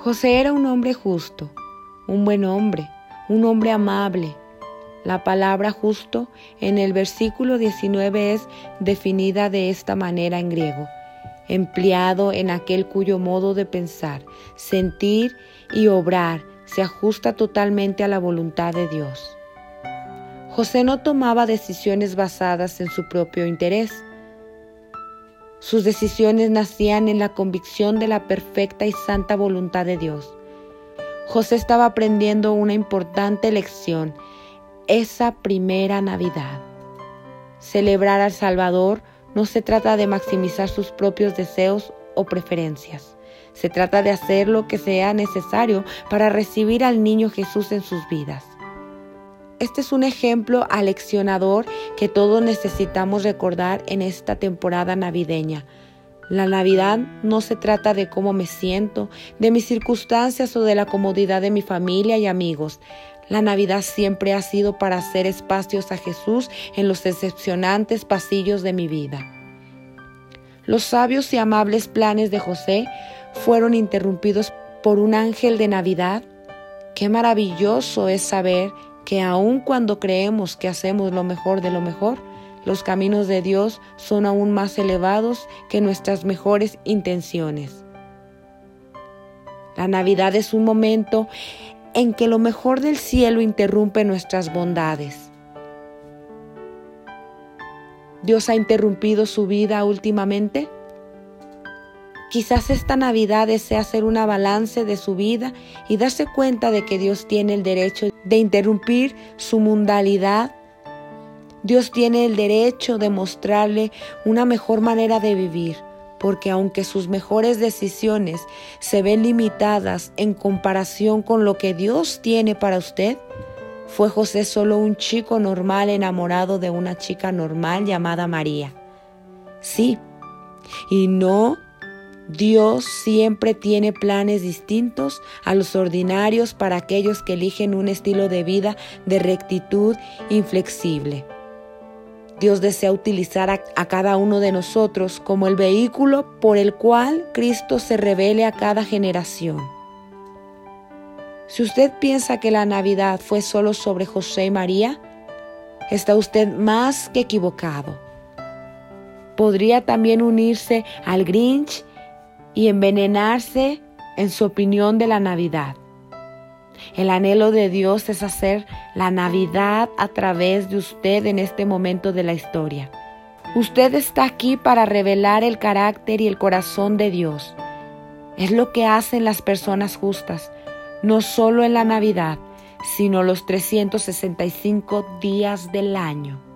José era un hombre justo, un buen hombre, un hombre amable. La palabra justo en el versículo 19 es definida de esta manera en griego, empleado en aquel cuyo modo de pensar, sentir y obrar se ajusta totalmente a la voluntad de Dios. José no tomaba decisiones basadas en su propio interés. Sus decisiones nacían en la convicción de la perfecta y santa voluntad de Dios. José estaba aprendiendo una importante lección esa primera Navidad. Celebrar al Salvador no se trata de maximizar sus propios deseos o preferencias. Se trata de hacer lo que sea necesario para recibir al niño Jesús en sus vidas. Este es un ejemplo aleccionador que todos necesitamos recordar en esta temporada navideña. La Navidad no se trata de cómo me siento, de mis circunstancias o de la comodidad de mi familia y amigos. La Navidad siempre ha sido para hacer espacios a Jesús en los decepcionantes pasillos de mi vida. Los sabios y amables planes de José fueron interrumpidos por un ángel de Navidad. Qué maravilloso es saber que aun cuando creemos que hacemos lo mejor de lo mejor, los caminos de Dios son aún más elevados que nuestras mejores intenciones. La Navidad es un momento en que lo mejor del cielo interrumpe nuestras bondades. ¿Dios ha interrumpido su vida últimamente? Quizás esta Navidad desea hacer una balance de su vida y darse cuenta de que Dios tiene el derecho de interrumpir su mundalidad. Dios tiene el derecho de mostrarle una mejor manera de vivir, porque aunque sus mejores decisiones se ven limitadas en comparación con lo que Dios tiene para usted, fue José solo un chico normal enamorado de una chica normal llamada María. Sí, y no Dios siempre tiene planes distintos a los ordinarios para aquellos que eligen un estilo de vida de rectitud inflexible. Dios desea utilizar a, cada uno de nosotros como el vehículo por el cual Cristo se revele a cada generación. Si usted piensa que la Navidad fue solo sobre José y María, está usted más que equivocado. Podría también unirse al Grinch y envenenarse en su opinión de la Navidad. El anhelo de Dios es hacer la Navidad a través de usted en este momento de la historia. Usted está aquí para revelar el carácter y el corazón de Dios. Es lo que hacen las personas justas, no solo en la Navidad, sino los 365 días del año.